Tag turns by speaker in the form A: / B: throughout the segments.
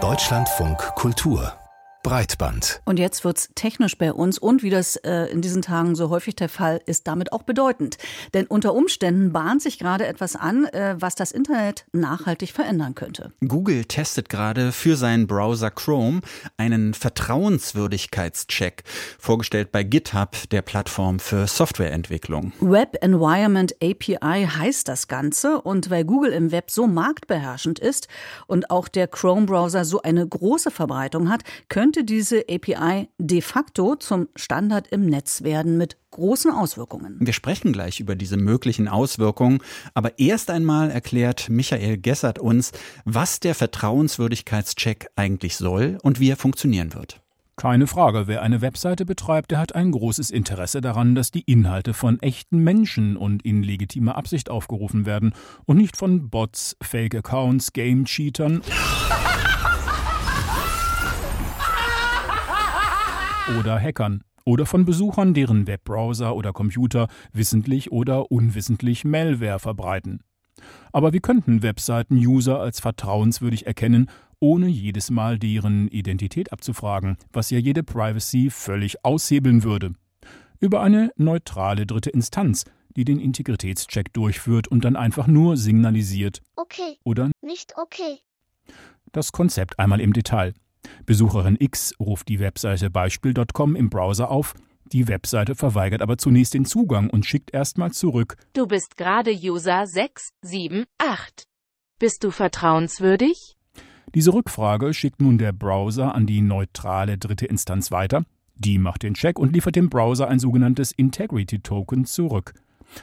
A: Deutschlandfunk Kultur Breitband.
B: Und jetzt wird's technisch bei uns und wie das äh, in diesen Tagen so häufig der Fall ist, damit auch bedeutend. Denn unter Umständen bahnt sich gerade etwas an, äh, was das Internet nachhaltig verändern könnte.
C: Google testet gerade für seinen Browser Chrome einen Vertrauenswürdigkeitscheck, vorgestellt bei GitHub, der Plattform für Softwareentwicklung.
B: Web Environment API heißt das Ganze und weil Google im Web so marktbeherrschend ist und auch der Chrome-Browser so eine große Verbreitung hat, könnte könnte diese API de facto zum Standard im Netz werden mit großen Auswirkungen.
C: Wir sprechen gleich über diese möglichen Auswirkungen, aber erst einmal erklärt Michael Gessert uns, was der Vertrauenswürdigkeitscheck eigentlich soll und wie er funktionieren wird.
D: Keine Frage, wer eine Webseite betreibt, der hat ein großes Interesse daran, dass die Inhalte von echten Menschen und in legitimer Absicht aufgerufen werden und nicht von Bots, Fake-Accounts, Game-Cheatern oder Hackern oder von Besuchern, deren Webbrowser oder Computer wissentlich oder unwissentlich Malware verbreiten. Aber wie könnten Webseiten User als vertrauenswürdig erkennen, ohne jedes Mal deren Identität abzufragen, was ja jede Privacy völlig aushebeln würde? Über eine neutrale dritte Instanz, die den Integritätscheck durchführt und dann einfach nur signalisiert.
E: Okay.
D: Oder
E: nicht okay.
D: Das Konzept einmal im Detail. Besucherin X ruft die Webseite beispiel.com im Browser auf, die Webseite verweigert aber zunächst den Zugang und schickt erstmal zurück.
F: Du bist gerade User 678. Bist du vertrauenswürdig?
D: Diese Rückfrage schickt nun der Browser an die neutrale dritte Instanz weiter. Die macht den Check und liefert dem Browser ein sogenanntes Integrity Token zurück.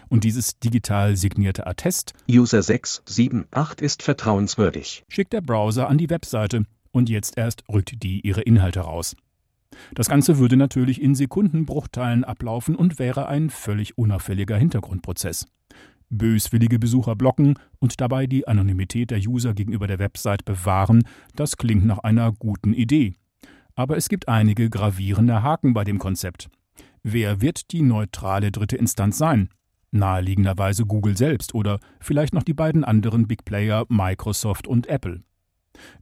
D: Und dieses digital signierte Attest
G: User 678 ist vertrauenswürdig.
D: schickt der Browser an die Webseite und jetzt erst rückt die ihre Inhalte raus. Das Ganze würde natürlich in Sekundenbruchteilen ablaufen und wäre ein völlig unauffälliger Hintergrundprozess. Böswillige Besucher blocken und dabei die Anonymität der User gegenüber der Website bewahren, das klingt nach einer guten Idee. Aber es gibt einige gravierende Haken bei dem Konzept. Wer wird die neutrale dritte Instanz sein? Naheliegenderweise Google selbst oder vielleicht noch die beiden anderen Big Player Microsoft und Apple.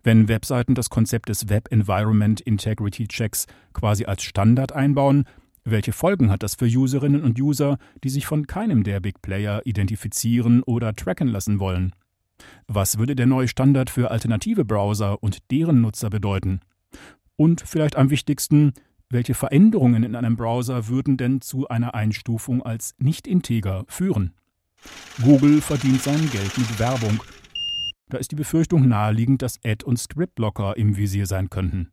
D: Wenn Webseiten das Konzept des Web Environment Integrity Checks quasi als Standard einbauen, welche Folgen hat das für Userinnen und User, die sich von keinem der Big Player identifizieren oder tracken lassen wollen? Was würde der neue Standard für alternative Browser und deren Nutzer bedeuten? Und vielleicht am wichtigsten, welche Veränderungen in einem Browser würden denn zu einer Einstufung als nicht integer führen? Google verdient sein Geld mit Werbung da ist die Befürchtung naheliegend, dass Ad- und Script-Blocker im Visier sein könnten.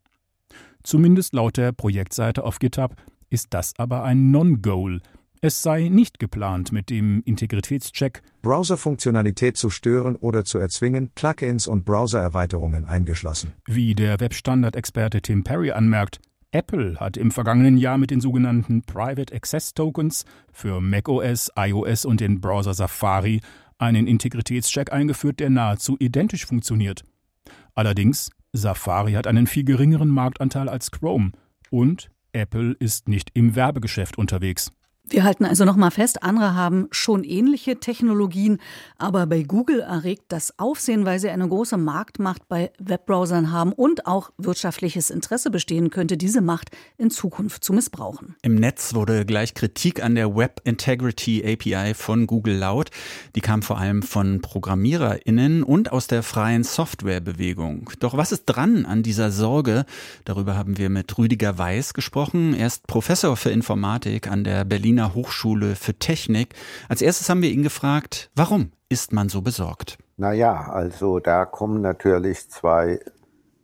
D: Zumindest laut der Projektseite auf GitHub ist das aber ein Non-Goal. Es sei nicht geplant, mit dem Integritätscheck
H: Browserfunktionalität zu stören oder zu erzwingen, Plugins und Browsererweiterungen eingeschlossen.
D: Wie der Webstandard-Experte Tim Perry anmerkt, Apple hat im vergangenen Jahr mit den sogenannten Private Access Tokens für macOS, iOS und den Browser Safari einen Integritätscheck eingeführt, der nahezu identisch funktioniert. Allerdings, Safari hat einen viel geringeren Marktanteil als Chrome und Apple ist nicht im Werbegeschäft unterwegs.
B: Wir halten also nochmal fest, andere haben schon ähnliche Technologien, aber bei Google erregt das Aufsehen, weil sie eine große Marktmacht bei Webbrowsern haben und auch wirtschaftliches Interesse bestehen könnte, diese Macht in Zukunft zu missbrauchen.
C: Im Netz wurde gleich Kritik an der Web Integrity API von Google laut. Die kam vor allem von ProgrammiererInnen und aus der freien Softwarebewegung. Doch was ist dran an dieser Sorge? Darüber haben wir mit Rüdiger Weiß gesprochen. Er ist Professor für Informatik an der Berliner Berliner Hochschule für Technik. Als erstes haben wir ihn gefragt, warum ist man so besorgt?
I: Naja, also da kommen natürlich zwei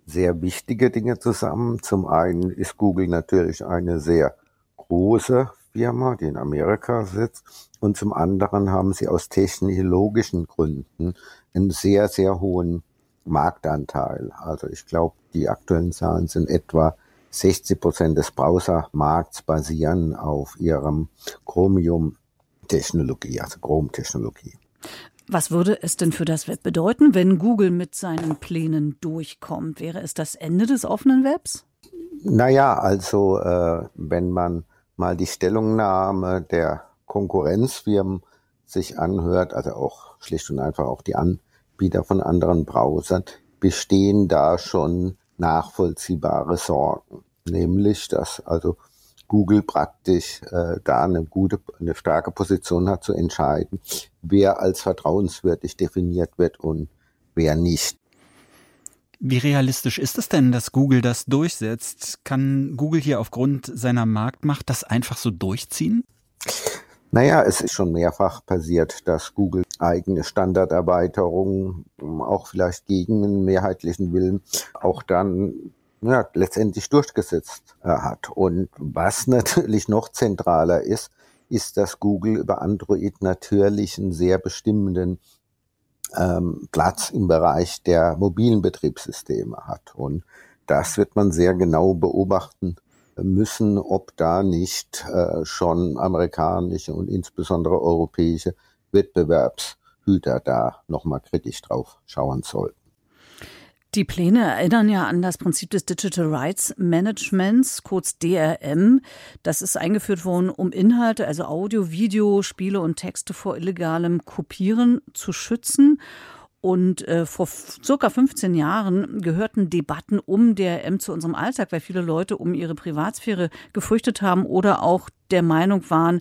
I: sehr wichtige Dinge zusammen. Zum einen ist Google natürlich eine sehr große Firma, die in Amerika sitzt. Und zum anderen haben sie aus technologischen Gründen einen sehr, sehr hohen Marktanteil. Also ich glaube, die aktuellen Zahlen sind etwa 60 Prozent des Browsermarkts basieren auf ihrem Chromium-Technologie, also Chrome-Technologie.
B: Was würde es denn für das Web bedeuten, wenn Google mit seinen Plänen durchkommt? Wäre es das Ende des offenen Webs?
I: Naja, also äh, wenn man mal die Stellungnahme der Konkurrenzfirmen sich anhört, also auch schlicht und einfach auch die Anbieter von anderen Browsern, bestehen da schon nachvollziehbare Sorgen. Nämlich, dass also Google praktisch äh, da eine gute, eine starke Position hat zu entscheiden, wer als vertrauenswürdig definiert wird und wer nicht.
C: Wie realistisch ist es denn, dass Google das durchsetzt? Kann Google hier aufgrund seiner Marktmacht das einfach so durchziehen?
I: Naja, es ist schon mehrfach passiert, dass Google eigene Standarderweiterungen, auch vielleicht gegen einen mehrheitlichen Willen, auch dann ja, letztendlich durchgesetzt äh, hat. Und was natürlich noch zentraler ist, ist, dass Google über Android natürlich einen sehr bestimmenden ähm, Platz im Bereich der mobilen Betriebssysteme hat. Und das wird man sehr genau beobachten müssen, ob da nicht äh, schon amerikanische und insbesondere europäische Wettbewerbshüter da nochmal kritisch drauf schauen sollten.
B: Die Pläne erinnern ja an das Prinzip des Digital Rights Managements, kurz DRM. Das ist eingeführt worden, um Inhalte, also Audio, Video, Spiele und Texte vor illegalem Kopieren zu schützen. Und äh, vor circa 15 Jahren gehörten Debatten um DRM zu unserem Alltag, weil viele Leute um ihre Privatsphäre gefürchtet haben oder auch der Meinung waren,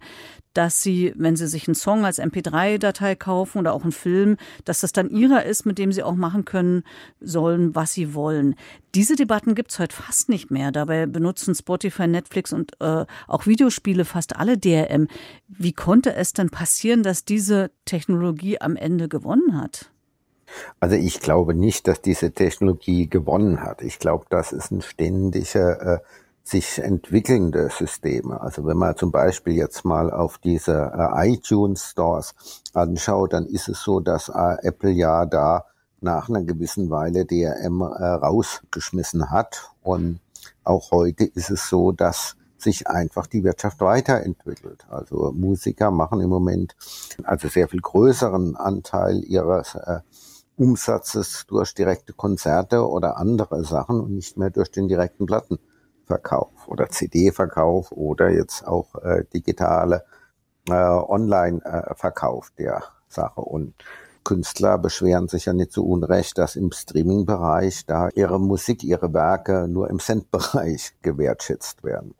B: dass sie, wenn sie sich einen Song als MP3-Datei kaufen oder auch einen Film, dass das dann ihrer ist, mit dem sie auch machen können sollen, was sie wollen. Diese Debatten gibt's heute fast nicht mehr. Dabei benutzen Spotify, Netflix und äh, auch Videospiele fast alle DRM. Wie konnte es denn passieren, dass diese Technologie am Ende gewonnen hat?
I: Also ich glaube nicht, dass diese Technologie gewonnen hat. Ich glaube, das ist ein ständiger äh, sich entwickelnde Systeme. Also wenn man zum Beispiel jetzt mal auf diese äh, iTunes Stores anschaut, dann ist es so, dass äh, Apple ja da nach einer gewissen Weile DRM äh, rausgeschmissen hat. Und auch heute ist es so, dass sich einfach die Wirtschaft weiterentwickelt. Also Musiker machen im Moment also sehr viel größeren Anteil ihres äh, Umsatzes durch direkte Konzerte oder andere Sachen und nicht mehr durch den direkten Platten. Verkauf oder CD-Verkauf oder jetzt auch äh, digitale äh, Online-Verkauf äh, der Sache. Und Künstler beschweren sich ja nicht zu Unrecht, dass im Streaming-Bereich da ihre Musik, ihre Werke nur im Cent-Bereich gewertschätzt werden.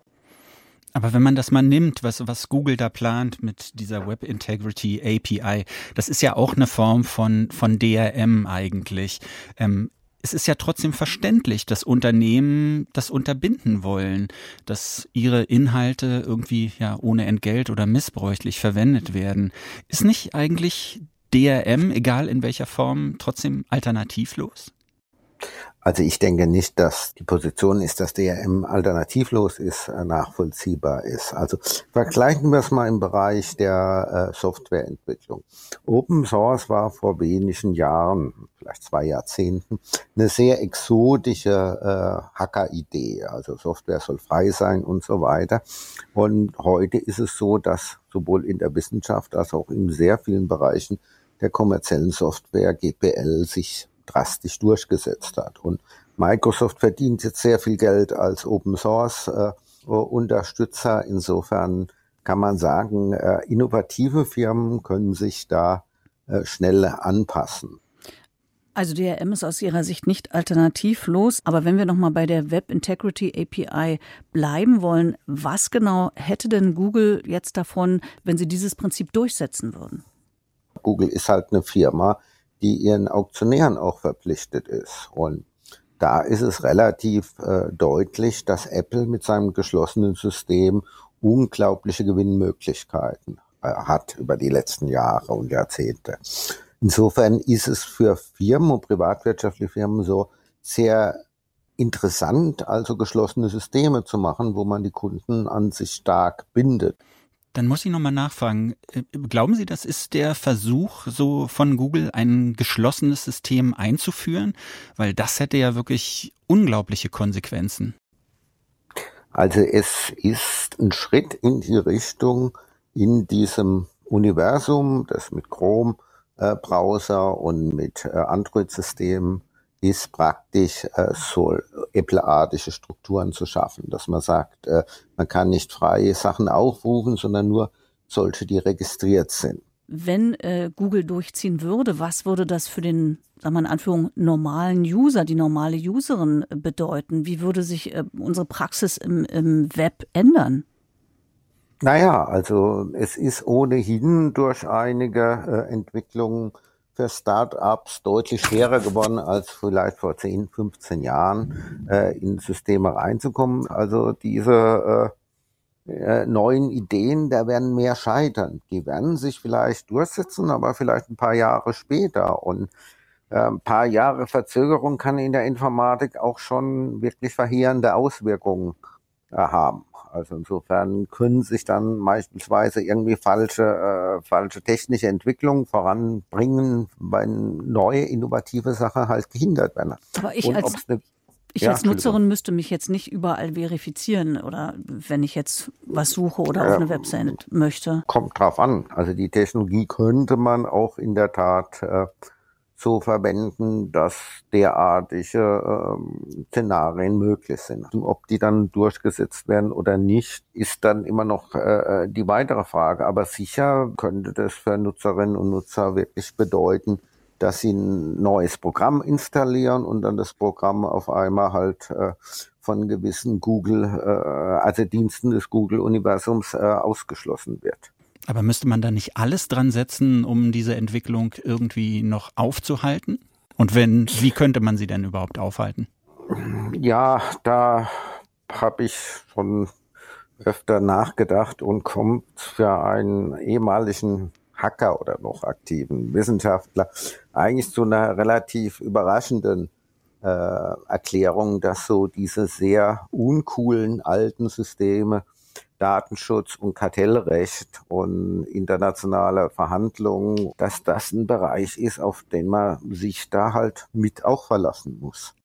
C: Aber wenn man das mal nimmt, was, was Google da plant mit dieser Web Integrity API, das ist ja auch eine Form von, von DRM eigentlich. Ähm, es ist ja trotzdem verständlich, dass Unternehmen das unterbinden wollen, dass ihre Inhalte irgendwie ja ohne Entgelt oder missbräuchlich verwendet werden. Ist nicht eigentlich DRM, egal in welcher Form, trotzdem alternativlos?
I: Also ich denke nicht, dass die Position ist, dass DRM alternativlos ist, äh, nachvollziehbar ist. Also vergleichen wir es mal im Bereich der äh, Softwareentwicklung. Open Source war vor wenigen Jahren, vielleicht zwei Jahrzehnten, eine sehr exotische äh, Hacker-Idee. Also Software soll frei sein und so weiter. Und heute ist es so, dass sowohl in der Wissenschaft als auch in sehr vielen Bereichen der kommerziellen Software GPL sich drastisch durchgesetzt hat. Und Microsoft verdient jetzt sehr viel Geld als Open Source äh, Unterstützer. Insofern kann man sagen, äh, innovative Firmen können sich da äh, schnell anpassen.
B: Also DRM ist aus Ihrer Sicht nicht alternativlos, aber wenn wir nochmal bei der Web Integrity API bleiben wollen, was genau hätte denn Google jetzt davon, wenn sie dieses Prinzip durchsetzen würden?
I: Google ist halt eine Firma, die ihren Auktionären auch verpflichtet ist. Und da ist es relativ äh, deutlich, dass Apple mit seinem geschlossenen System unglaubliche Gewinnmöglichkeiten äh, hat über die letzten Jahre und Jahrzehnte. Insofern ist es für Firmen und privatwirtschaftliche Firmen so sehr interessant, also geschlossene Systeme zu machen, wo man die Kunden an sich stark bindet.
C: Dann muss ich nochmal nachfragen. Äh, glauben Sie, das ist der Versuch so von Google, ein geschlossenes System einzuführen? Weil das hätte ja wirklich unglaubliche Konsequenzen.
I: Also es ist ein Schritt in die Richtung in diesem Universum, das mit Chrome-Browser äh, und mit äh, Android-Systemen ist praktisch äh, so Apple-artige Strukturen zu schaffen, dass man sagt, äh, man kann nicht freie Sachen aufrufen, sondern nur solche, die registriert sind.
B: wenn äh, Google durchziehen würde, was würde das für den, sagen wir in Anführung, normalen User, die normale Userin bedeuten? Wie würde sich äh, unsere Praxis im, im Web ändern?
I: Naja, also es ist ohnehin durch einige äh, Entwicklungen für Start-ups deutlich schwerer geworden als vielleicht vor 10, 15 Jahren äh, in Systeme reinzukommen. Also diese äh, äh, neuen Ideen, da werden mehr scheitern. Die werden sich vielleicht durchsetzen, aber vielleicht ein paar Jahre später. Und äh, ein paar Jahre Verzögerung kann in der Informatik auch schon wirklich verheerende Auswirkungen äh, haben. Also insofern können sich dann beispielsweise irgendwie falsche, äh, falsche technische Entwicklungen voranbringen, weil neue innovative Sachen halt gehindert werden.
B: Aber ich
I: Und
B: als, ich
I: Ja,
B: als Nutzerin müsste mich jetzt nicht überall verifizieren oder wenn ich jetzt was suche oder auf eine Website möchte.
I: kommt drauf an. Also die Technologie könnte man auch in der Tat äh, so verwenden, dass derartige ähm, Szenarien möglich sind. Ob die dann durchgesetzt werden oder nicht, ist dann immer noch äh, die weitere Frage. Aber sicher könnte das für Nutzerinnen und Nutzer wirklich bedeuten, dass sie ein neues Programm installieren und dann das Programm auf einmal halt äh, von gewissen Google, äh, also Diensten des Google-Universums äh, ausgeschlossen wird.
C: Aber müsste man da nicht alles dran setzen, um diese Entwicklung irgendwie noch aufzuhalten? Und wenn, wie könnte man sie denn überhaupt aufhalten?
I: Ja, da habe ich schon öfter nachgedacht und kommt für einen ehemaligen Hacker oder noch aktiven Wissenschaftler eigentlich zu einer relativ überraschenden äh, Erklärung, dass so diese sehr uncoolen alten Systeme Datenschutz und Kartellrecht und internationale Verhandlungen, dass das ein Bereich ist, auf den man sich da halt mit auch verlassen muss.